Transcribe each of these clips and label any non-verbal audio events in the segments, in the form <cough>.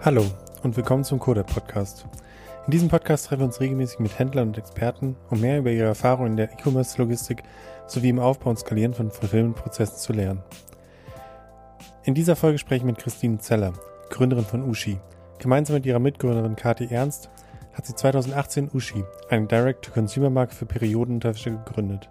Hallo und willkommen zum Coder Podcast. In diesem Podcast treffen wir uns regelmäßig mit Händlern und Experten, um mehr über ihre Erfahrungen in der E-Commerce-Logistik sowie im Aufbau und Skalieren von Fulfillment-Prozessen zu lernen. In dieser Folge spreche ich mit Christine Zeller, Gründerin von Ushi. Gemeinsam mit ihrer Mitgründerin Kati Ernst hat sie 2018 Ushi, eine Direct-to-Consumer-Marke für Periodenunterwäsche, gegründet.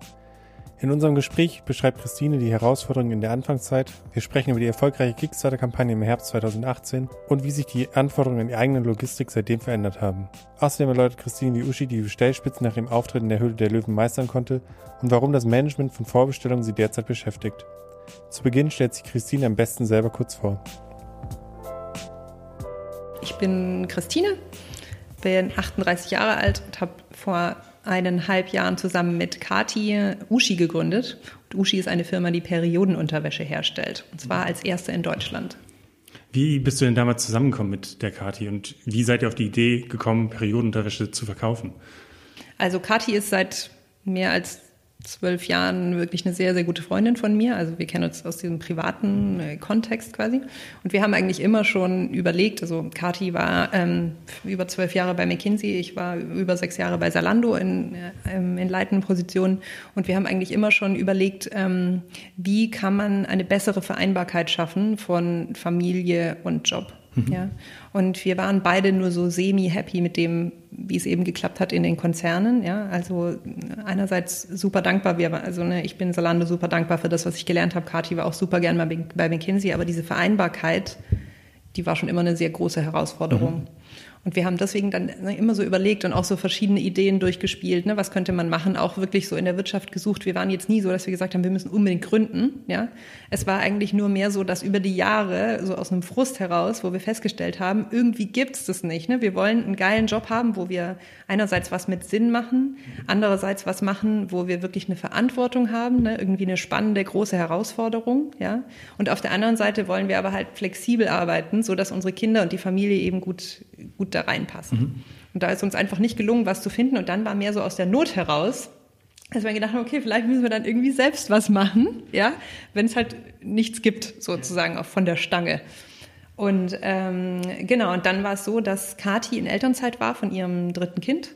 In unserem Gespräch beschreibt Christine die Herausforderungen in der Anfangszeit. Wir sprechen über die erfolgreiche Kickstarter-Kampagne im Herbst 2018 und wie sich die Anforderungen an die eigene Logistik seitdem verändert haben. Außerdem erläutert Christine, wie Uschi die Bestellspitzen nach ihrem Auftritt in der Höhle der Löwen meistern konnte und warum das Management von Vorbestellungen sie derzeit beschäftigt. Zu Beginn stellt sich Christine am besten selber kurz vor. Ich bin Christine, bin 38 Jahre alt und habe vor eineinhalb Jahren zusammen mit Kati Uschi gegründet. Und Uschi ist eine Firma, die Periodenunterwäsche herstellt. Und zwar als erste in Deutschland. Wie bist du denn damals zusammengekommen mit der Kati und wie seid ihr auf die Idee gekommen, Periodenunterwäsche zu verkaufen? Also Kati ist seit mehr als zwölf Jahren wirklich eine sehr, sehr gute Freundin von mir. Also wir kennen uns aus diesem privaten äh, Kontext quasi. Und wir haben eigentlich immer schon überlegt, also Kati war ähm, über zwölf Jahre bei McKinsey, ich war über sechs Jahre bei Salando in, äh, in leitenden Positionen. Und wir haben eigentlich immer schon überlegt, ähm, wie kann man eine bessere Vereinbarkeit schaffen von Familie und Job. Mhm. Ja. Und wir waren beide nur so semi-happy mit dem, wie es eben geklappt hat in den Konzernen. Ja. Also einerseits super dankbar, wir, also ne, ich bin Salando super dankbar für das, was ich gelernt habe. Kati war auch super gern bei, McKinsey, aber diese Vereinbarkeit, die war schon immer eine sehr große Herausforderung. Mhm. Und wir haben deswegen dann ne, immer so überlegt und auch so verschiedene Ideen durchgespielt. Ne? Was könnte man machen? Auch wirklich so in der Wirtschaft gesucht. Wir waren jetzt nie so, dass wir gesagt haben, wir müssen unbedingt gründen. Ja, es war eigentlich nur mehr so, dass über die Jahre so aus einem Frust heraus, wo wir festgestellt haben, irgendwie gibt's das nicht. Ne? Wir wollen einen geilen Job haben, wo wir einerseits was mit Sinn machen, andererseits was machen, wo wir wirklich eine Verantwortung haben, ne? irgendwie eine spannende große Herausforderung. Ja, und auf der anderen Seite wollen wir aber halt flexibel arbeiten, so dass unsere Kinder und die Familie eben gut gut da reinpassen. Mhm. Und da ist uns einfach nicht gelungen, was zu finden. Und dann war mehr so aus der Not heraus, dass wir gedacht haben, okay, vielleicht müssen wir dann irgendwie selbst was machen, ja, wenn es halt nichts gibt, sozusagen auch von der Stange. Und ähm, genau, und dann war es so, dass Kati in Elternzeit war von ihrem dritten Kind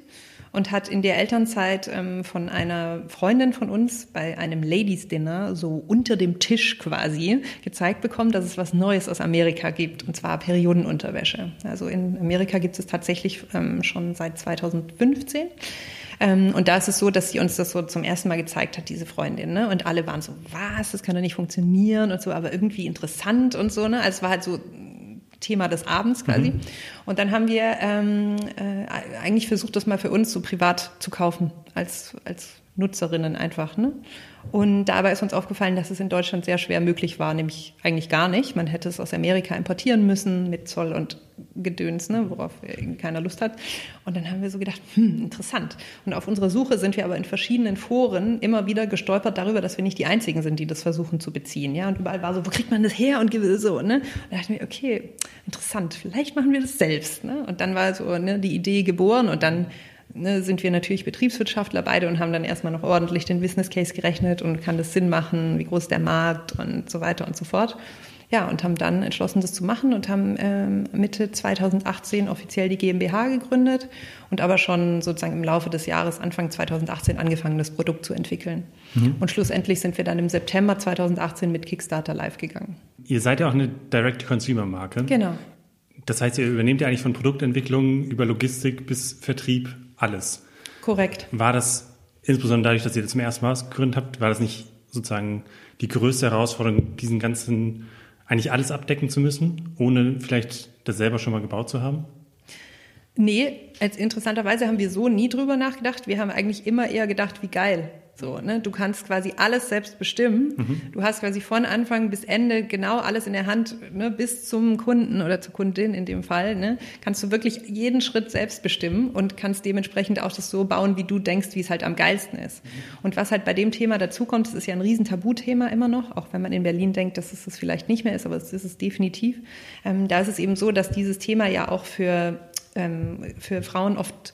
und hat in der Elternzeit ähm, von einer Freundin von uns bei einem Ladies Dinner so unter dem Tisch quasi gezeigt bekommen, dass es was Neues aus Amerika gibt, und zwar Periodenunterwäsche. Also in Amerika gibt es tatsächlich ähm, schon seit 2015. Ähm, und da ist es so, dass sie uns das so zum ersten Mal gezeigt hat, diese Freundin. Ne? Und alle waren so, was, das kann doch nicht funktionieren und so, aber irgendwie interessant und so. Ne? Also es war halt so Thema des Abends quasi. Mhm. Und dann haben wir ähm, äh, eigentlich versucht, das mal für uns so privat zu kaufen, als, als Nutzerinnen einfach. Ne? Und dabei ist uns aufgefallen, dass es in Deutschland sehr schwer möglich war, nämlich eigentlich gar nicht. Man hätte es aus Amerika importieren müssen mit Zoll und Gedöns, ne, worauf keiner Lust hat. Und dann haben wir so gedacht, hm, interessant. Und auf unserer Suche sind wir aber in verschiedenen Foren immer wieder gestolpert darüber, dass wir nicht die Einzigen sind, die das versuchen zu beziehen. Ja, und überall war so, wo kriegt man das her und so. Ne? Und da dachten wir, okay, interessant, vielleicht machen wir das selbst. Ne? Und dann war so ne, die Idee geboren und dann ne, sind wir natürlich Betriebswirtschaftler beide und haben dann erstmal noch ordentlich den Business Case gerechnet und kann das Sinn machen, wie groß der Markt und so weiter und so fort. Ja, und haben dann entschlossen, das zu machen und haben ähm, Mitte 2018 offiziell die GmbH gegründet und aber schon sozusagen im Laufe des Jahres, Anfang 2018, angefangen, das Produkt zu entwickeln. Mhm. Und schlussendlich sind wir dann im September 2018 mit Kickstarter live gegangen. Ihr seid ja auch eine Direct-to-Consumer-Marke. Genau. Das heißt, ihr übernehmt ja eigentlich von Produktentwicklung über Logistik bis Vertrieb alles. Korrekt. War das insbesondere dadurch, dass ihr das zum ersten Mal gegründet habt, war das nicht sozusagen die größte Herausforderung, diesen ganzen, eigentlich alles abdecken zu müssen, ohne vielleicht das selber schon mal gebaut zu haben? Nee, als interessanterweise haben wir so nie drüber nachgedacht. Wir haben eigentlich immer eher gedacht, wie geil. So, ne? Du kannst quasi alles selbst bestimmen. Mhm. Du hast quasi von Anfang bis Ende genau alles in der Hand, ne? bis zum Kunden oder zur Kundin in dem Fall. Ne? Kannst du wirklich jeden Schritt selbst bestimmen und kannst dementsprechend auch das so bauen, wie du denkst, wie es halt am geilsten ist. Mhm. Und was halt bei dem Thema dazukommt, das ist ja ein riesen Tabuthema immer noch, auch wenn man in Berlin denkt, dass es das vielleicht nicht mehr ist, aber es ist es definitiv. Ähm, da ist es eben so, dass dieses Thema ja auch für, ähm, für Frauen oft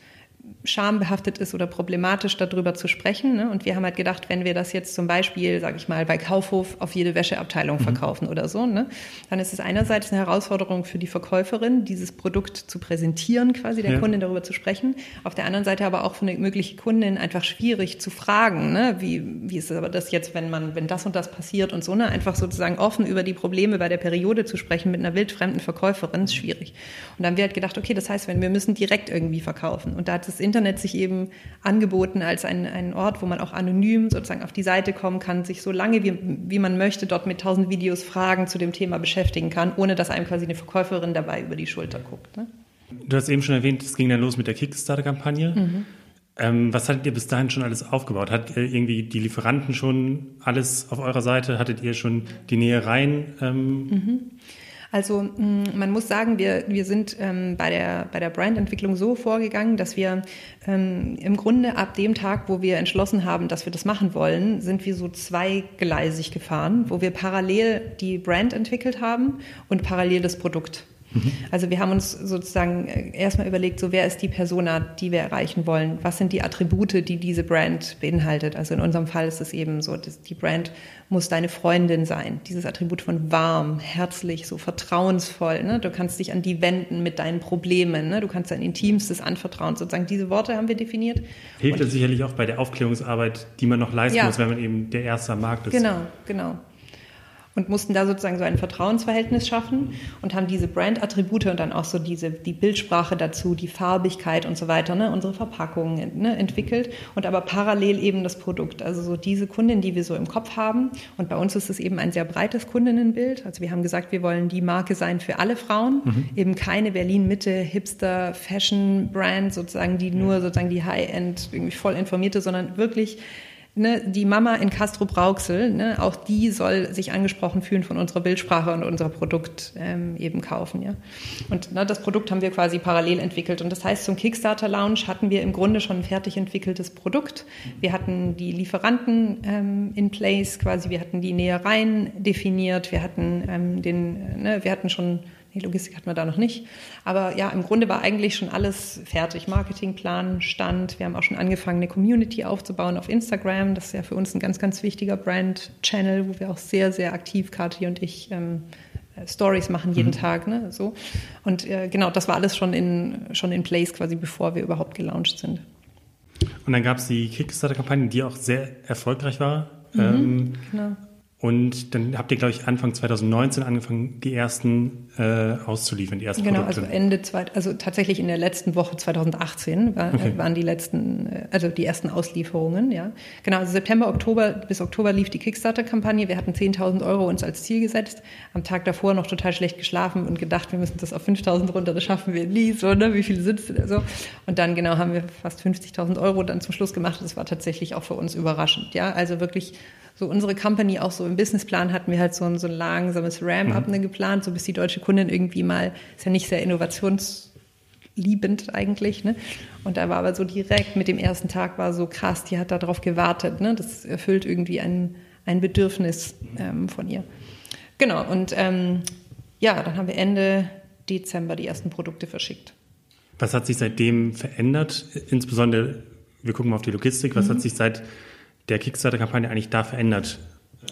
schambehaftet ist oder problematisch, darüber zu sprechen. Ne? Und wir haben halt gedacht, wenn wir das jetzt zum Beispiel, sage ich mal, bei Kaufhof auf jede Wäscheabteilung mhm. verkaufen oder so, ne? dann ist es einerseits eine Herausforderung für die Verkäuferin, dieses Produkt zu präsentieren, quasi der ja. Kundin darüber zu sprechen. Auf der anderen Seite aber auch für eine mögliche Kundin einfach schwierig zu fragen, ne? wie, wie ist aber das jetzt, wenn man, wenn das und das passiert und so, ne? einfach sozusagen offen über die Probleme bei der Periode zu sprechen mit einer wildfremden Verkäuferin ist schwierig. Und dann haben wir halt gedacht, okay, das heißt, wenn wir müssen direkt irgendwie verkaufen. Und da hat das Internet sich eben angeboten als ein, ein Ort, wo man auch anonym sozusagen auf die Seite kommen kann, sich so lange wie, wie man möchte dort mit tausend Videos Fragen zu dem Thema beschäftigen kann, ohne dass einem quasi eine Verkäuferin dabei über die Schulter guckt. Ne? Du hast eben schon erwähnt, es ging dann los mit der Kickstarter-Kampagne. Mhm. Ähm, was hattet ihr bis dahin schon alles aufgebaut? Hat irgendwie die Lieferanten schon alles auf eurer Seite? Hattet ihr schon die Nähereien? Ähm? Mhm. Also mm, man muss sagen, wir, wir sind ähm, bei der, bei der Brandentwicklung so vorgegangen, dass wir ähm, im Grunde ab dem Tag, wo wir entschlossen haben, dass wir das machen wollen, sind wir so zweigleisig gefahren, wo wir parallel die Brand entwickelt haben und parallel das Produkt. Mhm. Also wir haben uns sozusagen äh, erstmal überlegt, so wer ist die Persona, die wir erreichen wollen? Was sind die Attribute, die diese Brand beinhaltet? Also in unserem Fall ist es eben so, dass die Brand muss deine Freundin sein. Dieses Attribut von warm, herzlich, so vertrauensvoll. Ne? Du kannst dich an die wenden mit deinen Problemen. Ne? Du kannst dein Intimstes anvertrauen. Sozusagen diese Worte haben wir definiert. Hilft das sicherlich auch bei der Aufklärungsarbeit, die man noch leisten ja. muss, wenn man eben der Erste am Markt ist. Genau, genau und mussten da sozusagen so ein Vertrauensverhältnis schaffen und haben diese Brand-Attribute und dann auch so diese, die Bildsprache dazu, die Farbigkeit und so weiter, ne, unsere Verpackungen ne, entwickelt und aber parallel eben das Produkt. Also so diese Kundin, die wir so im Kopf haben. Und bei uns ist es eben ein sehr breites Kundinnenbild. Also wir haben gesagt, wir wollen die Marke sein für alle Frauen, mhm. eben keine Berlin-Mitte, Hipster, Fashion-Brand sozusagen, die nur sozusagen die High-End, irgendwie voll informierte, sondern wirklich ne, die Mama in Castro Brauxel, ne, auch die soll sich angesprochen fühlen von unserer Bildsprache und unser Produkt ähm, eben kaufen. Ja. Und ne, das Produkt haben wir quasi parallel entwickelt. Und das heißt, zum Kickstarter Launch hatten wir im Grunde schon ein fertig entwickeltes Produkt. Wir hatten die Lieferanten ähm, in place, quasi, wir hatten die Nähereien definiert, wir hatten ähm, den, ne, wir hatten schon die Logistik hatten wir da noch nicht. Aber ja, im Grunde war eigentlich schon alles fertig. Marketingplan stand. Wir haben auch schon angefangen, eine Community aufzubauen auf Instagram. Das ist ja für uns ein ganz, ganz wichtiger Brand-Channel, wo wir auch sehr, sehr aktiv, Kathi und ich, ähm, Stories machen jeden mhm. Tag. Ne? So. Und äh, genau, das war alles schon in, schon in place, quasi bevor wir überhaupt gelauncht sind. Und dann gab es die Kickstarter-Kampagne, die auch sehr erfolgreich war. Mhm, ähm, genau. Und dann habt ihr, glaube ich, Anfang 2019 angefangen, die ersten äh, auszuliefern, die ersten genau, Produkte. also Ende, zwei, also tatsächlich in der letzten Woche 2018 war, okay. waren die letzten, äh, also die ersten Auslieferungen, ja. Genau, also September, Oktober, bis Oktober lief die Kickstarter-Kampagne. Wir hatten 10.000 Euro uns als Ziel gesetzt. Am Tag davor noch total schlecht geschlafen und gedacht, wir müssen das auf 5.000 runter, das schaffen wir nie, so, ne, wie viele sind es so. Und dann, genau, haben wir fast 50.000 Euro dann zum Schluss gemacht. Das war tatsächlich auch für uns überraschend, ja. Also wirklich so unsere Company auch so im Businessplan hatten wir halt so ein, so ein langsames Ramp-up mhm. Ne, geplant, so bis die deutsche Kundin irgendwie mal, ist ja nicht sehr innovationsliebend eigentlich, ne? Und da war aber so direkt mit dem ersten Tag war so krass, die hat darauf gewartet, ne? Das erfüllt irgendwie ein, ein Bedürfnis ähm, von ihr. Genau, und ähm, ja, dann haben wir Ende Dezember die ersten Produkte verschickt. Was hat sich seitdem verändert? Insbesondere, wir gucken mal auf die Logistik, was mhm. hat sich seit der Kickstarter-Kampagne eigentlich da verändert?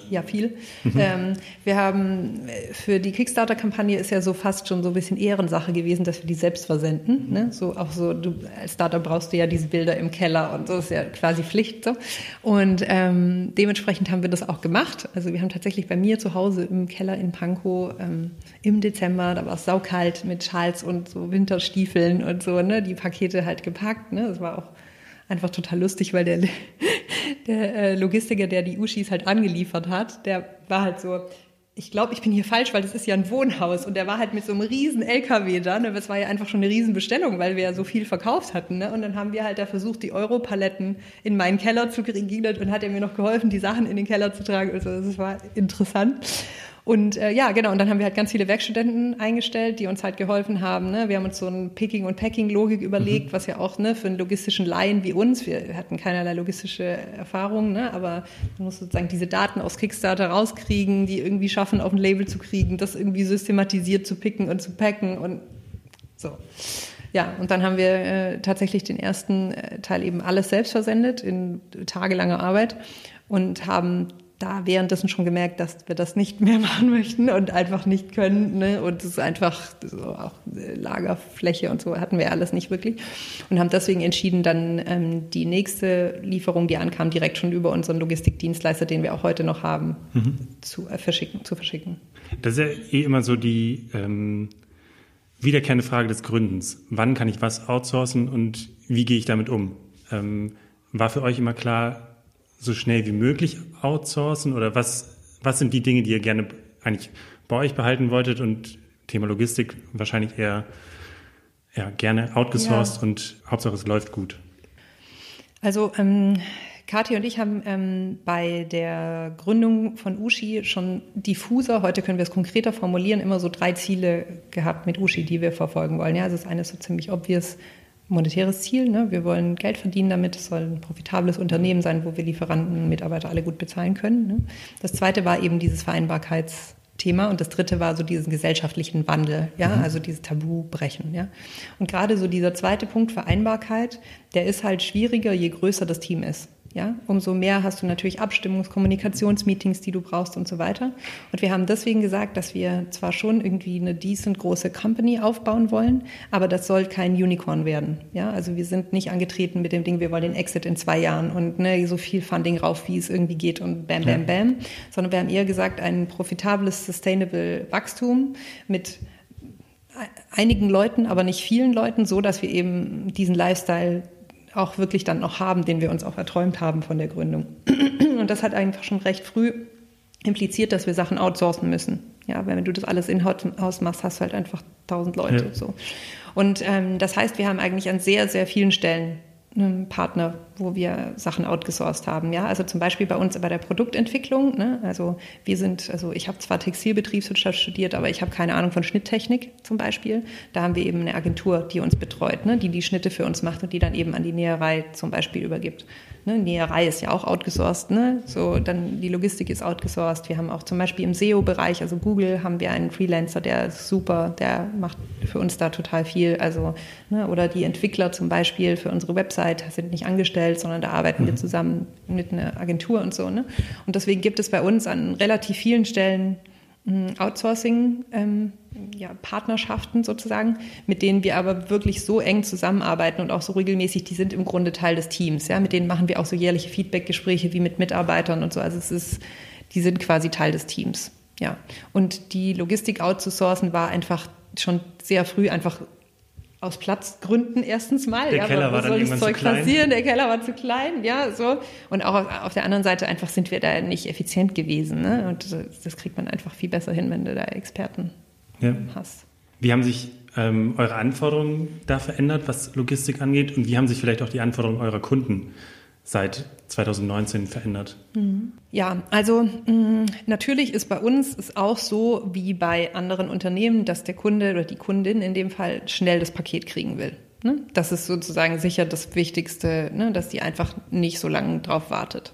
Ja, viel. Mhm. Ähm, wir haben für die Kickstarter-Kampagne ist ja so fast schon so ein bisschen Ehrensache gewesen, dass wir die selbst versenden. Mhm. Ne? So auch so, du als Startup brauchst du ja diese Bilder im Keller und so ist ja quasi Pflicht. So. Und ähm, dementsprechend haben wir das auch gemacht. Also wir haben tatsächlich bei mir zu Hause im Keller in Pankow ähm, im Dezember, da war es saukalt mit Schals und so Winterstiefeln und so, ne, die Pakete halt gepackt. Ne? Das war auch einfach total lustig, weil der, der äh, Logistiker, der die Uschis halt angeliefert hat, der war halt so, ich glaube, ich bin hier falsch, weil das ist ja ein Wohnhaus. Und der war halt mit so einem riesen LKW da. Ne? Das war ja einfach schon eine riesen Bestellung, weil wir ja so viel verkauft hatten. Ne? Und dann haben wir halt da versucht, die Europaletten in meinen Keller zu kriegen. Und hat er mir noch geholfen, die Sachen in den Keller zu tragen. Also das war interessant. Und äh, ja, genau, und dann haben wir halt ganz viele Werkstudenten eingestellt, die uns halt geholfen haben. Ne? Wir haben uns so ein Picking- und Packing-Logik überlegt, mhm. was ja auch ne, für einen logistischen Laien wie uns, wir hatten keinerlei logistische Erfahrung, ne? aber man muss sozusagen diese Daten aus Kickstarter rauskriegen, die irgendwie schaffen, auf ein Label zu kriegen, das irgendwie systematisiert zu picken und zu packen und so. Ja, und dann haben wir äh, tatsächlich den ersten äh, Teil eben alles selbst versendet in tagelanger Arbeit und haben da währenddessen schon gemerkt, dass wir das nicht mehr <laughs> machen möchten und einfach nicht können. Ne? Und es ist einfach so auch Lagerfläche und so hatten wir alles nicht wirklich. Und haben deswegen entschieden, dann ähm, die nächste Lieferung, die ankam, direkt schon über unseren Logistikdienstleister, den wir auch heute noch haben, mhm. zu, äh, verschicken, zu verschicken. Das ist ja eh immer so die ähm, wiederkehrende Frage des Gründens. Wann kann ich was outsourcen und wie gehe ich damit um? Ähm, war für euch immer klar, so schnell wie möglich outsourcen oder was, was sind die Dinge, die ihr gerne eigentlich bei euch behalten wolltet und Thema Logistik wahrscheinlich eher ja, gerne outgesourced ja. und Hauptsache es läuft gut? Also ähm, Kathi und ich haben ähm, bei der Gründung von Ushi schon diffuser, heute können wir es konkreter formulieren, immer so drei Ziele gehabt mit Ushi, die wir verfolgen wollen. Ja, also das eine ist so ziemlich obvious, monetäres Ziel. Ne? Wir wollen Geld verdienen damit. Es soll ein profitables Unternehmen sein, wo wir Lieferanten, Mitarbeiter alle gut bezahlen können. Ne? Das zweite war eben dieses Vereinbarkeitsthema und das dritte war so diesen gesellschaftlichen Wandel, ja, mhm. also dieses Tabu brechen, ja. Und gerade so dieser zweite Punkt Vereinbarkeit, der ist halt schwieriger, je größer das Team ist. Ja, umso mehr hast du natürlich Abstimmungs-, Kommunikationsmeetings, die du brauchst und so weiter. Und wir haben deswegen gesagt, dass wir zwar schon irgendwie eine decent große Company aufbauen wollen, aber das soll kein Unicorn werden. Ja, also wir sind nicht angetreten mit dem Ding, wir wollen den Exit in zwei Jahren und ne, so viel Funding rauf, wie es irgendwie geht und bam, bam, bam, sondern wir haben eher gesagt, ein profitables, sustainable Wachstum mit einigen Leuten, aber nicht vielen Leuten, so dass wir eben diesen Lifestyle auch wirklich dann noch haben, den wir uns auch erträumt haben von der Gründung. <clears throat> Und das hat einfach schon recht früh impliziert, dass wir Sachen outsourcen müssen. Ja, wenn du das alles in-house machst, hast du halt einfach tausend Leute. Ja. So. Und ähm, das heißt, wir haben eigentlich an sehr, sehr vielen Stellen einem Partner, wo wir Sachen outgesourced haben. Ja, also zum Beispiel bei uns bei der Produktentwicklung. Ne? Also wir sind, also ich habe zwar Textilbetriebswirtschaft studiert, aber ich habe keine Ahnung von Schnitttechnik zum Beispiel. Da haben wir eben eine Agentur, die uns betreut, ne? die die Schnitte für uns macht und die dann eben an die Näherei zum Beispiel übergibt. Ne? Näherei ist ja auch outgesourced, ne? So, dann die Logistik ist outgesourced. Wir haben auch zum Beispiel im SEO-Bereich, also Google, haben wir einen Freelancer, der ist super, der macht für uns da total viel. Also, ne? oder die Entwickler zum Beispiel für unsere Website sind nicht angestellt, sondern da arbeiten mhm. wir zusammen mit einer Agentur und so. Ne? Und deswegen gibt es bei uns an relativ vielen Stellen Outsourcing, ähm, ja, Partnerschaften sozusagen, mit denen wir aber wirklich so eng zusammenarbeiten und auch so regelmäßig, die sind im Grunde Teil des Teams. Ja? Mit denen machen wir auch so jährliche Feedbackgespräche wie mit Mitarbeitern und so. Also es ist, die sind quasi Teil des Teams. Ja. Und die Logistik outzusourcen war einfach schon sehr früh einfach aus Platzgründen erstens mal. Der ja, Keller war dann soll das Zeug passieren? Der Keller war zu klein, ja, so. Und auch auf, der anderen Seite einfach sind wir da nicht effizient gewesen. Ne? Und das, das kriegt man einfach viel besser hin, wenn du da Experten ja. hast. Wie haben sich ähm, eure Anforderungen da verändert, was Logistik angeht? Und wie haben sich vielleicht auch die Anforderungen eurer Kunden seit 2019 verändert? Mhm. Ja, also mm, natürlich ist bei uns es auch so wie bei anderen Unternehmen, dass der Kunde oder die Kundin in dem Fall schnell das Paket kriegen will. Ne? Das ist sozusagen sicher das Wichtigste, ne? dass die einfach nicht so lange drauf wartet.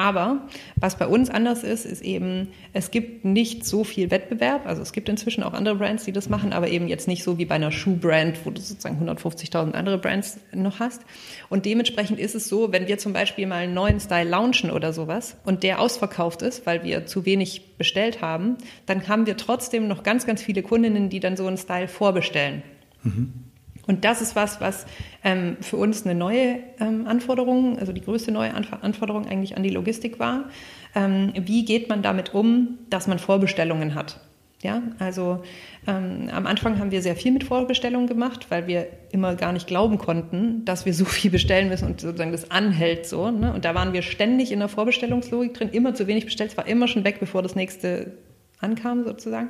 Aber was bei uns anders ist, ist eben, es gibt nicht so viel Wettbewerb. Also es gibt inzwischen auch andere Brands, die das machen, aber eben jetzt nicht so wie bei einer Schuhbrand, wo du sozusagen 150.000 andere Brands noch hast. Und dementsprechend ist es so, wenn wir zum Beispiel mal einen neuen Style launchen oder sowas und der ausverkauft ist, weil wir zu wenig bestellt haben, dann haben wir trotzdem noch ganz, ganz viele Kundinnen, die dann so einen Style vorbestellen. Mhm. Und das ist was, was ähm, für uns eine neue ähm, Anforderung, also die größte neue Anforderung eigentlich an die Logistik war. Ähm, wie geht man damit um, dass man Vorbestellungen hat? Ja, also ähm, am Anfang haben wir sehr viel mit Vorbestellungen gemacht, weil wir immer gar nicht glauben konnten, dass wir so viel bestellen müssen und sozusagen das anhält so. Ne? Und da waren wir ständig in der Vorbestellungslogik drin, immer zu wenig bestellt, es war immer schon weg, bevor das nächste ankam sozusagen.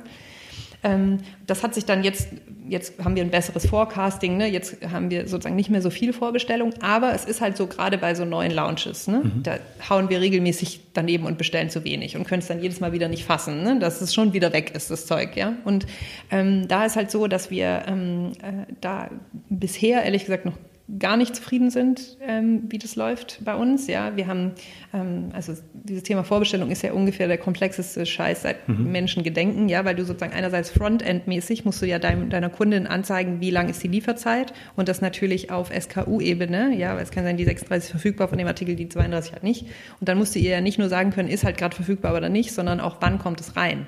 Ähm, das hat sich dann jetzt, jetzt haben wir ein besseres Forecasting, ne? jetzt haben wir sozusagen nicht mehr so viel Vorbestellung, aber es ist halt so gerade bei so neuen Launches, ne? Mhm. da hauen wir regelmäßig daneben und bestellen zu wenig und können es dann jedes Mal wieder nicht fassen, ne? dass es schon wieder weg ist, das Zeug. ja. Und ähm, da ist halt so, dass wir ähm, äh, da bisher ehrlich gesagt noch gar nicht zufrieden sind, ähm, wie das läuft bei uns. Ja, wir haben, ähm, also dieses Thema Vorbestellung ist ja ungefähr der komplexeste Scheiß seit mhm. Menschen gedenken, ja, weil du sozusagen einerseits Frontend-mäßig musst du ja dein, deiner Kundin anzeigen, wie lang ist die Lieferzeit und das natürlich auf SKU-Ebene, ja, weil es kann sein, die 36 ist verfügbar von dem Artikel, die 32 halt nicht. Und dann musst du ihr ja nicht nur sagen können, ist halt gerade verfügbar oder nicht, sondern auch, wann kommt es rein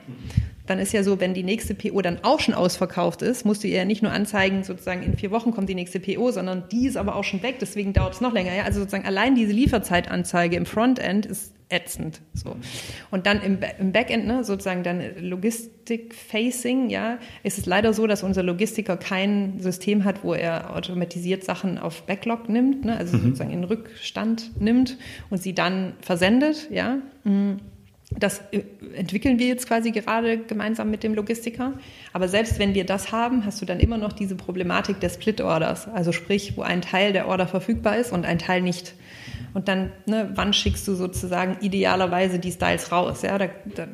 dann ist ja so, wenn die nächste PO dann auch schon ausverkauft ist, musst du ihr ja nicht nur anzeigen, sozusagen in vier Wochen kommt die nächste PO, sondern die ist aber auch schon weg, deswegen dauert es noch länger. Ja? Also sozusagen allein diese Lieferzeitanzeige im Frontend ist ätzend. So. Und dann im, im Backend, ne, sozusagen dann Logistik-Facing, ja, ist es leider so, dass unser Logistiker kein System hat, wo er automatisiert Sachen auf Backlog nimmt, ne, also mhm. sozusagen in Rückstand nimmt und sie dann versendet, ja. Mhm das äh, entwickeln wir jetzt quasi gerade gemeinsam mit dem Logistiker. Aber selbst wenn wir das haben, hast du dann immer noch diese Problematik des Split-Orders. Also sprich, wo ein Teil der Order verfügbar ist und ein Teil nicht. Und dann, ne, wann schickst du sozusagen idealerweise die Styles raus? Ja, da, da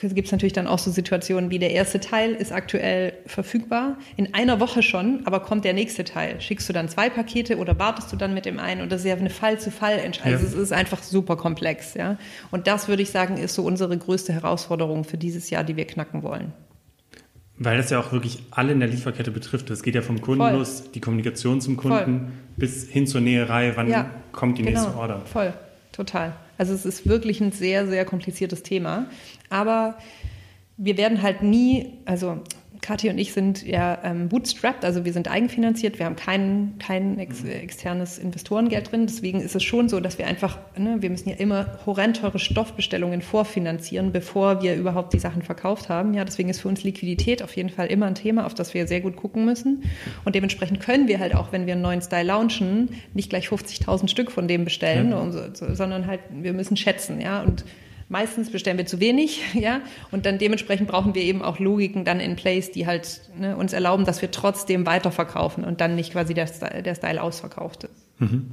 gibt es natürlich dann auch so Situationen wie der erste Teil ist aktuell verfügbar, in einer Woche schon, aber kommt der nächste Teil. Schickst du dann zwei Pakete oder wartest du dann mit dem einen? Und das ist ja eine Fall-zu-Fall-Entscheidung. Also es ist einfach super komplex. Ja? Und das würde ich sagen, ist so unsere größte Herausforderung für dieses Jahr, die wir knacken wollen. Weil das ja auch wirklich alle in der Lieferkette betrifft. Es geht ja vom Kunden Voll. los, die Kommunikation zum Kunden, Voll. bis hin zur Näherei, wann ja, kommt die genau. nächste Order. Voll, total. Also es ist wirklich ein sehr, sehr kompliziertes Thema. Aber wir werden halt nie, also Kathi und ich sind ja ähm, bootstrapped, also wir sind eigenfinanziert, wir haben kein, kein ex externes Investorengeld drin. Deswegen ist es schon so, dass wir einfach, ne, wir müssen ja immer horrend teure Stoffbestellungen vorfinanzieren, bevor wir überhaupt die Sachen verkauft haben. Ja, deswegen ist für uns Liquidität auf jeden Fall immer ein Thema, auf das wir sehr gut gucken müssen. Und dementsprechend können wir halt auch, wenn wir einen neuen Style launchen, nicht gleich 50.000 Stück von dem bestellen, ja. so, sondern halt, wir müssen schätzen, ja, und Meistens bestellen wir zu wenig, <laughs> ja, und dann dementsprechend brauchen wir eben auch Logiken dann in place, die halt ne, uns erlauben, dass wir trotzdem weiterverkaufen und dann nicht quasi der, der Style ausverkauft ist. Mhm.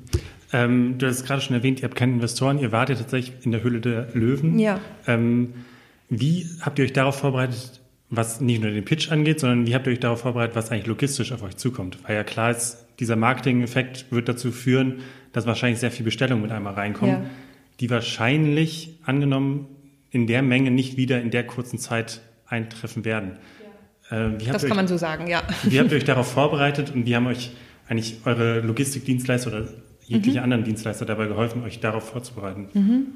Ähm, du hast es gerade schon erwähnt, ihr habt keine Investoren, ihr wart ja tatsächlich in der Hülle der Löwen. Ja. Ähm, wie habt ihr euch darauf vorbereitet, was nicht nur den Pitch angeht, sondern wie habt ihr euch darauf vorbereitet, was eigentlich logistisch auf euch zukommt? Weil ja klar ist, dieser Marketing-Effekt wird dazu führen, dass wahrscheinlich sehr viel Bestellungen mit einmal reinkommen. Ja die wahrscheinlich angenommen in der Menge nicht wieder in der kurzen Zeit eintreffen werden. Ja. Äh, das kann euch, man so sagen, ja. Wie habt ihr euch darauf vorbereitet und wie haben euch eigentlich eure Logistikdienstleister oder jegliche mhm. anderen Dienstleister dabei geholfen, euch darauf vorzubereiten? Mhm.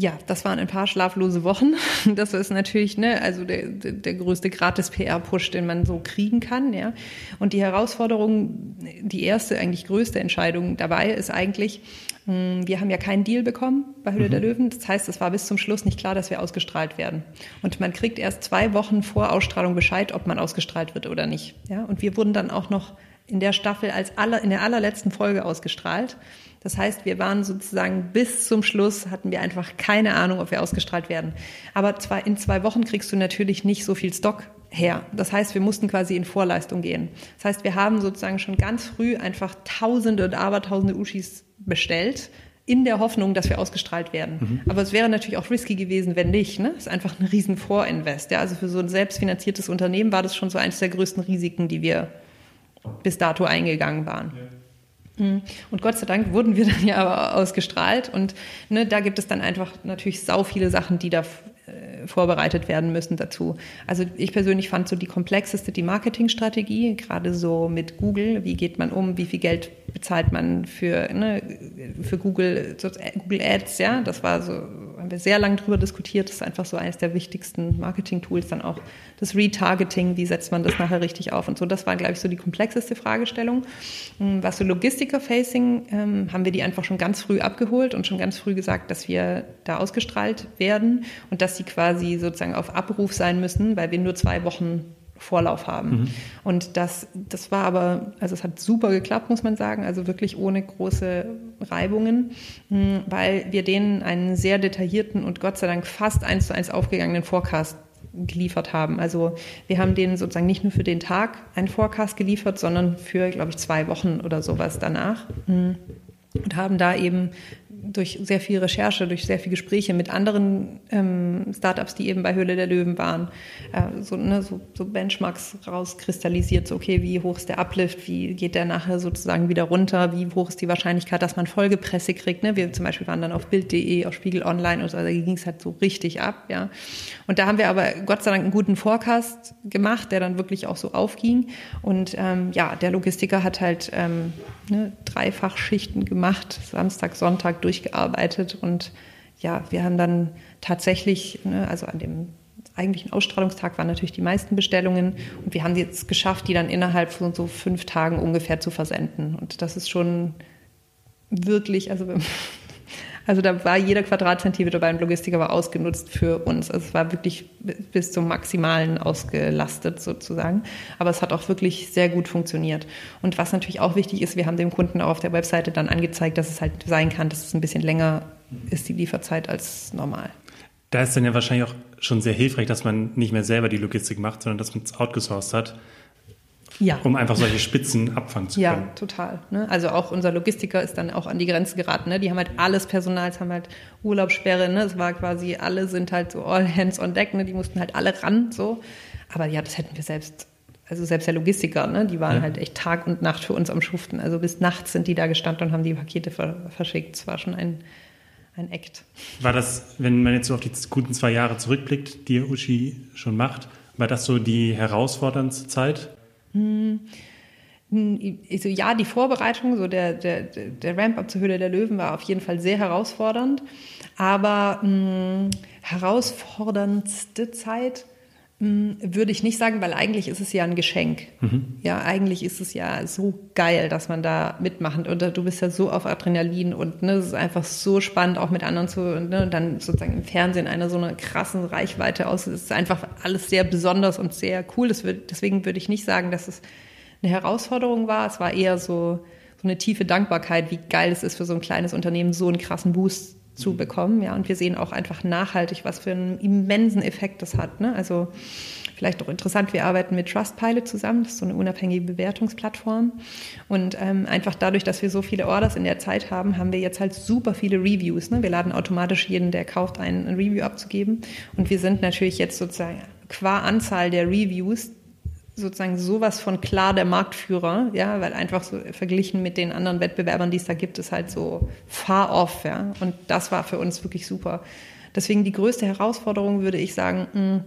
Ja, das waren ein paar schlaflose Wochen. <laughs> Das ist natürlich, ne, also der, der größte gratis PR-Push, den man so kriegen kann, ja. Und die Herausforderung, die erste, eigentlich größte Entscheidung dabei ist eigentlich, wir haben ja keinen Deal bekommen bei Höhle mhm. der Löwen. Das heißt, es war bis zum Schluss nicht klar, dass wir ausgestrahlt werden. Und man kriegt erst zwei Wochen vor Ausstrahlung Bescheid, ob man ausgestrahlt wird oder nicht. Ja, und wir wurden dann auch noch in der Staffel als aller, in der allerletzten Folge ausgestrahlt. Das heißt, wir waren sozusagen bis zum Schluss, hatten wir einfach keine Ahnung, ob wir ausgestrahlt werden. Aber zwei, in zwei Wochen kriegst du natürlich nicht so viel Stock her. Das heißt, wir mussten quasi in Vorleistung gehen. Das heißt, wir haben sozusagen schon ganz früh einfach Tausende und Abertausende Uschis bestellt, in der Hoffnung, dass wir ausgestrahlt werden. Mhm. Aber es wäre natürlich auch risky gewesen, wenn nicht. Ne? Das ist einfach ein riesen Vorinvest. Ja? Also für so ein selbstfinanziertes Unternehmen war das schon so eines der größten Risiken, die wir bis dato eingegangen waren. Ja. Mhm. Und Gott sei Dank wurden wir <laughs> dann ja aber ausgestrahlt. Und ne, da gibt es dann einfach natürlich sau viele Sachen, die da äh, vorbereitet werden müssen dazu. Also ich persönlich fand so die komplexeste die Marketingstrategie, gerade so mit Google. Wie geht man um? Wie viel Geld bezahlt man für, ne, für Google, Google Ads? Ja, das war so, haben wir sehr lange drüber diskutiert. Das ist einfach so eines der wichtigsten Marketing-Tools. Dann auch das Retargeting. Wie setzt man das nachher richtig auf? Und so, das war, glaube ich, so die komplexeste Fragestellung. Hm, was so Logistiker-Facing, ähm, haben wir die einfach schon ganz früh abgeholt und schon ganz früh gesagt, dass wir da ausgestrahlt werden und dass sie quasi sozusagen auf Abruf sein müssen, weil wir nur zwei Wochen Vorlauf haben. Mhm. Und das, das war aber, also es hat super geklappt, muss man sagen, also wirklich ohne große Reibungen, hm, weil wir denen einen sehr detaillierten und Gott sei Dank fast eins zu eins aufgegangenen Forecast geliefert haben. Also wir haben denen sozusagen nicht nur für den Tag einen Forecast geliefert, sondern für, glaube ich, zwei Wochen oder sowas danach hm. und haben da eben durch sehr viel Recherche, durch sehr viel Gespräche mit anderen ähm, Startups, die eben bei Höhle der Löwen waren, äh, so, ne, so, so, Benchmarks rauskristallisiert, so okay, wie hoch ist der Uplift, wie geht der nachher sozusagen wieder runter, wie hoch ist die Wahrscheinlichkeit, dass man Folgepresse kriegt. Ne? Wir zum Beispiel waren dann auf Bild.de, auf Spiegel Online und so, da ging es halt so richtig ab, ja. Und da haben wir aber Gott sei Dank einen guten Forecast gemacht, der dann wirklich auch so aufging. Und ähm, ja, der Logistiker hat halt ähm, ne, Dreifachschichten gemacht, Samstag, Sonntag durchgearbeitet und ja, wir haben dann tatsächlich, ne, also an dem eigentlichen Ausstrahlungstag waren natürlich die meisten Bestellungen und wir haben jetzt geschafft, die dann innerhalb von so fünf Tagen ungefähr zu versenden. Und das ist schon wirklich, also also da war jeder Quadratzentimeter beim Logistiker war ausgenutzt für uns. Also es war wirklich bis zum Maximalen ausgelastet sozusagen. Aber es hat auch wirklich sehr gut funktioniert. Und was natürlich auch wichtig ist, wir haben dem Kunden auch auf der Webseite dann angezeigt, dass es halt sein kann, dass es ein bisschen länger ist, die Lieferzeit als normal. Da ist dann ja wahrscheinlich auch schon sehr hilfreich, dass man nicht mehr selber die Logistik macht, sondern dass man es outgesourced hat ja. um einfach solche Spitzen abfangen zu können. Ja, total. Ne? Also auch unser Logistiker ist dann auch an die Grenze geraten. Ne? Die haben halt alles Personal, haben halt Urlaubssperre. Ne? Es war quasi, alle sind halt so all hands on deck. Ne? Die mussten halt alle ran. so. Aber ja, das hätten wir selbst also selbst der Logistiker, ne, die waren ja. halt echt Tag und Nacht für uns am Schuften. Also bis nachts sind die da gestanden und haben die Pakete verschickt. Es war schon ein, ein Act. War das, wenn man jetzt so auf die guten zwei Jahre zurückblickt, die Uschi schon macht, war das so die herausforderndste Zeit? Hm, also ja, die Vorbereitung, so der, der, der Ramp-up zur Höhle der Löwen war auf jeden Fall sehr herausfordernd. Aber mh, hm, herausforderndste Zeit würde ich nicht sagen, weil eigentlich ist es ja ein Geschenk. Mhm. Ja, eigentlich ist es ja so geil, dass man da mitmacht. Und du bist ja so auf Adrenalin und ne, es ist einfach so spannend, auch mit anderen zu, ne, und dann sozusagen im Fernsehen einer so einer krassen Reichweite aus. Es ist einfach alles sehr besonders und sehr cool. Wird, deswegen würde ich nicht sagen, dass es eine Herausforderung war. Es war eher so, so eine tiefe Dankbarkeit, wie geil es ist für so ein kleines Unternehmen, so einen krassen Boost zu bekommen. Ja, und wir sehen auch einfach nachhaltig, was für einen immensen Effekt das hat. Ne? Also vielleicht auch interessant, wir arbeiten mit Trustpilot zusammen, das ist so eine unabhängige Bewertungsplattform. Und ähm, einfach dadurch, dass wir so viele Orders in der Zeit haben, haben wir jetzt halt super viele Reviews. Ne? Wir laden automatisch jeden, der kauft, ein, ein Review abzugeben. Und wir sind natürlich jetzt sozusagen qua Anzahl der Reviews sozusagen sowas von klar der Marktführer, ja, weil einfach so verglichen mit den anderen Wettbewerbern, die es da gibt, ist halt so far off, ja. Und das war für uns wirklich super. Deswegen die größte Herausforderung, würde ich sagen, hm,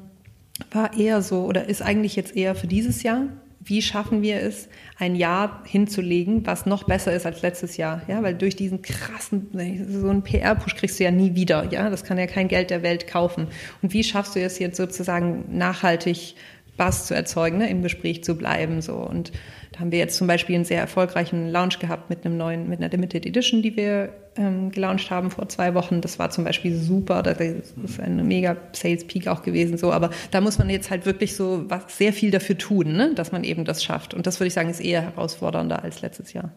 war eher so oder ist eigentlich jetzt eher für dieses Jahr. Wie schaffen wir es, ein Jahr hinzulegen, was noch besser ist als letztes Jahr? Ja, weil durch diesen krassen, so einen PR-Push kriegst du ja nie wieder. Ja, das kann ja kein Geld der Welt kaufen. Und wie schaffst du es jetzt sozusagen nachhaltig Spaß zu erzeugen, ne, im Gespräch zu bleiben. So. Und da haben wir jetzt zum Beispiel einen sehr erfolgreichen Launch gehabt mit einem neuen, mit einer Limited Edition, die wir ähm, gelauncht haben vor zwei Wochen. Das war zum Beispiel super. Das ist ein mega Sales Peak auch gewesen. So, aber da muss man jetzt halt wirklich so was, sehr viel dafür tun, ne, dass man eben das schafft. Und das würde ich sagen, ist eher herausfordernder als letztes Jahr.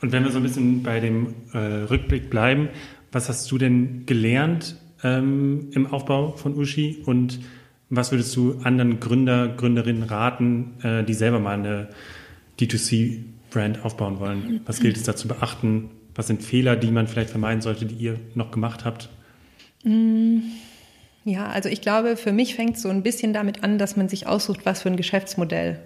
Und wenn wir so ein bisschen bei dem äh, Rückblick bleiben, was hast du denn gelernt ähm, im Aufbau von Uschi und was würdest du anderen Gründer, Gründerinnen raten, äh, die selber mal eine D2C-Brand aufbauen wollen? Was gilt es da zu beachten? Was sind Fehler, die man vielleicht vermeiden sollte, die ihr noch gemacht habt? Mm, ja, also ich glaube, für mich fängt es so ein bisschen damit an, dass man sich aussucht, was für ein Geschäftsmodell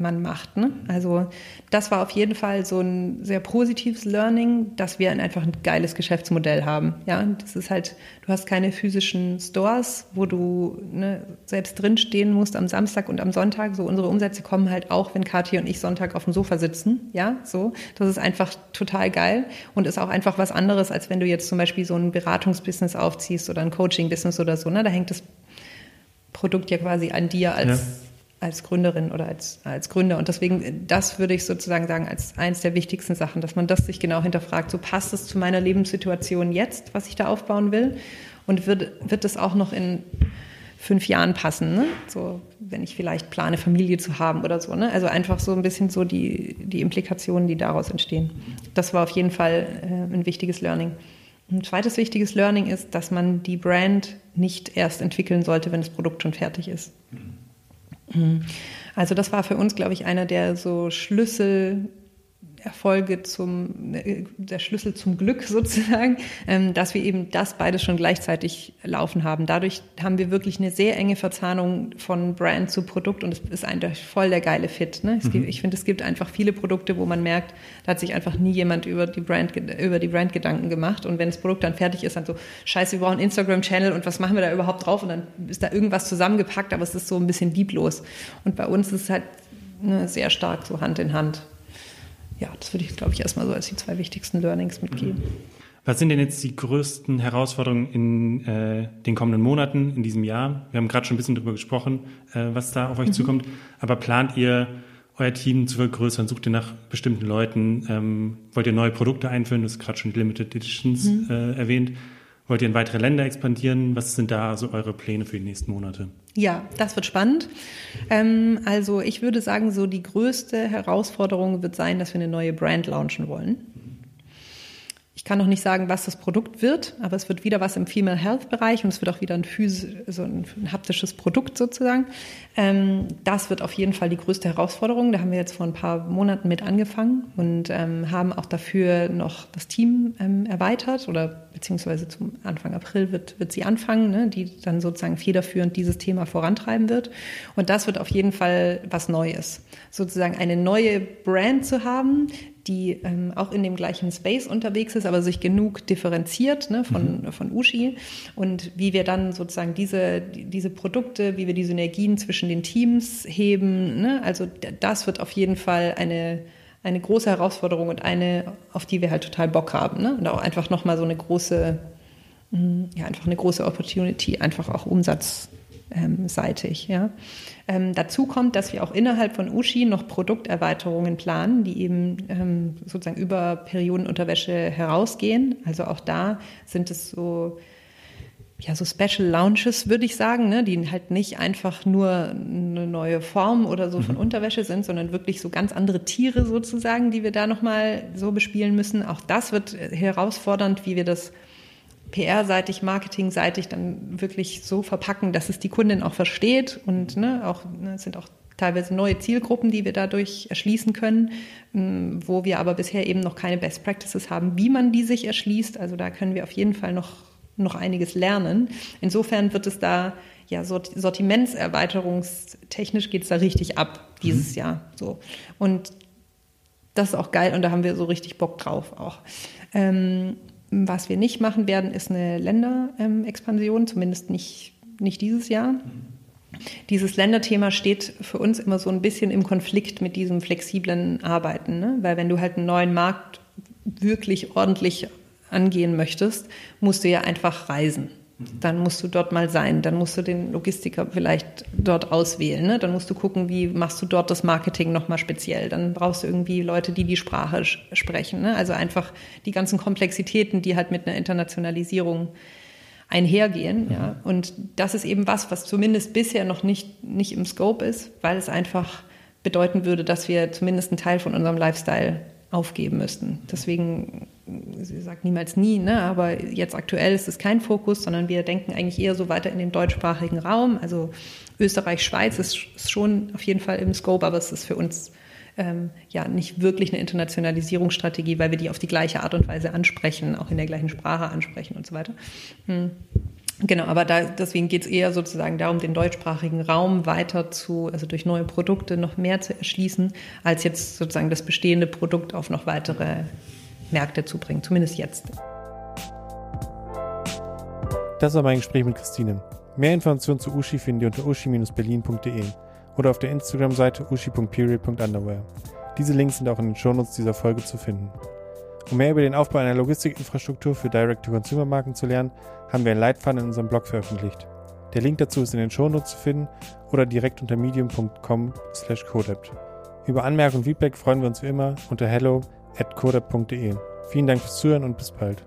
man macht. Ne? Also das war auf jeden Fall so ein sehr positives Learning, dass wir einfach ein geiles Geschäftsmodell haben. Ja, das ist halt, du hast keine physischen Stores, wo du ne, selbst drinstehen musst am Samstag und am Sonntag. So unsere Umsätze kommen halt auch, wenn Kathi und ich Sonntag auf dem Sofa sitzen. Ja, so. Das ist einfach total geil und ist auch einfach was anderes, als wenn du jetzt zum Beispiel so ein Beratungsbusiness aufziehst oder ein Coaching-Business oder so. Ne? Da hängt das Produkt ja quasi an dir als ja als Gründerin oder als, als Gründer. Und deswegen, das würde ich sozusagen sagen, als eins der wichtigsten Sachen, dass man das sich genau hinterfragt. So passt es zu meiner Lebenssituation jetzt, was ich da aufbauen will? Und wird, wird es auch noch in fünf Jahren passen? Ne? So, wenn ich vielleicht plane, Familie zu haben oder so. Ne? Also einfach so ein bisschen so die, die Implikationen, die daraus entstehen. Das war auf jeden Fall äh, ein wichtiges Learning. Ein zweites wichtiges Learning ist, dass man die Brand nicht erst entwickeln sollte, wenn das Produkt schon fertig ist. Mhm. Mhm. Also das war für uns, glaube ich, einer der so Schlüssel Erfolge zum, äh, der Schlüssel zum Glück <laughs> sozusagen, ähm, dass wir eben das beides schon gleichzeitig laufen haben. Dadurch haben wir wirklich eine sehr enge Verzahnung von Brand zu Produkt und es ist eindeutig voll der geile Fit. Ne? Mhm. Gibt, ich finde, es gibt einfach viele Produkte, wo man merkt, da hat sich einfach nie jemand über die Brand, über die Brand Gedanken gemacht und wenn das Produkt dann fertig ist, dann so, scheiße, wir brauchen Instagram-Channel und was machen wir da überhaupt drauf und dann ist da irgendwas zusammengepackt, aber es ist so ein bisschen lieblos. Und bei uns ist es halt ne, sehr stark so Hand in Hand ja, das würde ich, glaube ich, erstmal so als die zwei wichtigsten Learnings mitgeben. Was sind denn jetzt die größten Herausforderungen in äh, den kommenden Monaten, in diesem Jahr? Wir haben gerade schon ein bisschen darüber gesprochen, äh, was da auf euch mhm. zukommt. Aber plant ihr euer Team zu vergrößern? Sucht ihr nach bestimmten Leuten? Ähm, wollt ihr neue Produkte einführen? Du hast gerade schon die Limited Editions mhm. äh, erwähnt. Wollt ihr in weitere Länder expandieren? Was sind da so eure Pläne für die nächsten Monate? Ja, das wird spannend. Ähm, also ich würde sagen, so die größte Herausforderung wird sein, dass wir eine neue Brand launchen wollen. Kann noch nicht sagen, was das Produkt wird, aber es wird wieder was im Female Health Bereich und es wird auch wieder ein, so ein, ein haptisches Produkt sozusagen. Ähm, das wird auf jeden Fall die größte Herausforderung. Da haben wir jetzt vor ein paar Monaten mit angefangen und ähm, haben auch dafür noch das Team ähm, erweitert oder beziehungsweise zum Anfang April wird, wird sie anfangen, ne, die dann sozusagen federführend dieses Thema vorantreiben wird. Und das wird auf jeden Fall was Neues. Sozusagen eine neue Brand zu haben, die ähm, auch in dem gleichen Space unterwegs ist, aber sich genug differenziert ne, von, mhm. von Ushi und wie wir dann sozusagen diese, diese Produkte, wie wir die Synergien zwischen den Teams heben. Ne? Also das wird auf jeden Fall eine, eine große Herausforderung und eine, auf die wir halt total Bock haben. Ne? Und auch einfach nochmal so eine große, mm, ja, einfach eine große Opportunity, einfach auch Umsatz ähm, seitig. Ja. Ähm, dazu kommt, dass wir auch innerhalb von Ushi noch Produkterweiterungen planen, die eben ähm, sozusagen über Periodenunterwäsche herausgehen. Also auch da sind es so ja, so Special Lounges, würde ich sagen, ne, die halt nicht einfach nur eine neue Form oder so von mhm. Unterwäsche sind, sondern wirklich so ganz andere Tiere sozusagen, die wir da nochmal so bespielen müssen. Auch das wird herausfordernd, wie wir das PR-seitig, Marketing-seitig dann wirklich so verpacken, dass es die Kundin auch versteht und ne, auch ne, es sind auch teilweise neue Zielgruppen, die wir dadurch erschließen können, wo wir aber bisher eben noch keine Best Practices haben, wie man die sich erschließt. Also da können wir auf jeden Fall noch, noch einiges lernen. Insofern wird es da ja, Sortimentserweiterungstechnisch geht es da richtig ab dieses mhm. Jahr. So. Und das ist auch geil und da haben wir so richtig Bock drauf auch. Ähm, was wir nicht machen werden, ist eine Länderexpansion, zumindest nicht, nicht dieses Jahr. Dieses Länderthema steht für uns immer so ein bisschen im Konflikt mit diesem flexiblen Arbeiten, ne? weil wenn du halt einen neuen Markt wirklich ordentlich angehen möchtest, musst du ja einfach reisen dann musst du dort mal sein, dann musst du den Logistiker vielleicht dort auswählen, ne? dann musst du gucken, wie machst du dort das Marketing nochmal speziell, dann brauchst du irgendwie Leute, die die Sprache sprechen, ne? also einfach die ganzen Komplexitäten, die halt mit einer Internationalisierung einhergehen, mhm. ja, und das ist eben was, was zumindest bisher noch nicht, nicht im Scope ist, weil es einfach bedeuten würde, dass wir zumindest einen Teil von unserem Lifestyle aufgeben müssten. Deswegen, sie sagt niemals nie, ne? aber jetzt aktuell ist es kein Fokus, sondern wir denken eigentlich eher so weiter in den deutschsprachigen Raum. Also Österreich, Schweiz ist, schon auf jeden Fall im Scope, aber es ist für uns ähm, ja nicht wirklich eine Internationalisierungsstrategie, weil wir die auf die gleiche Art und Weise ansprechen, auch in der gleichen Sprache ansprechen und so weiter. Hm. Genau, aber da, deswegen geht es eher sozusagen darum, den deutschsprachigen Raum weiter zu, also durch neue Produkte noch mehr zu erschließen, als jetzt sozusagen das bestehende Produkt auf noch weitere Märkte zu bringen, zumindest jetzt. Das war mein Gespräch mit Christine. Mehr Informationen zu Uschi findet ihr unter uschi-berlin.de oder auf der Instagram-Seite uschi.period.underwear. Diese Links sind auch in den Shownotes dieser Folge zu finden. Um mehr über den Aufbau einer Logistikinfrastruktur für Direct-to-Consumer-Marken zu lernen, haben wir einen Leitfaden in unserem Blog veröffentlicht. Der Link dazu ist in den Shownotes zu finden oder direkt unter medium.com slash codept. Über Anmerkungen und Feedback freuen wir uns wie immer unter hello at. Vielen Dank fürs Zuhören und bis bald.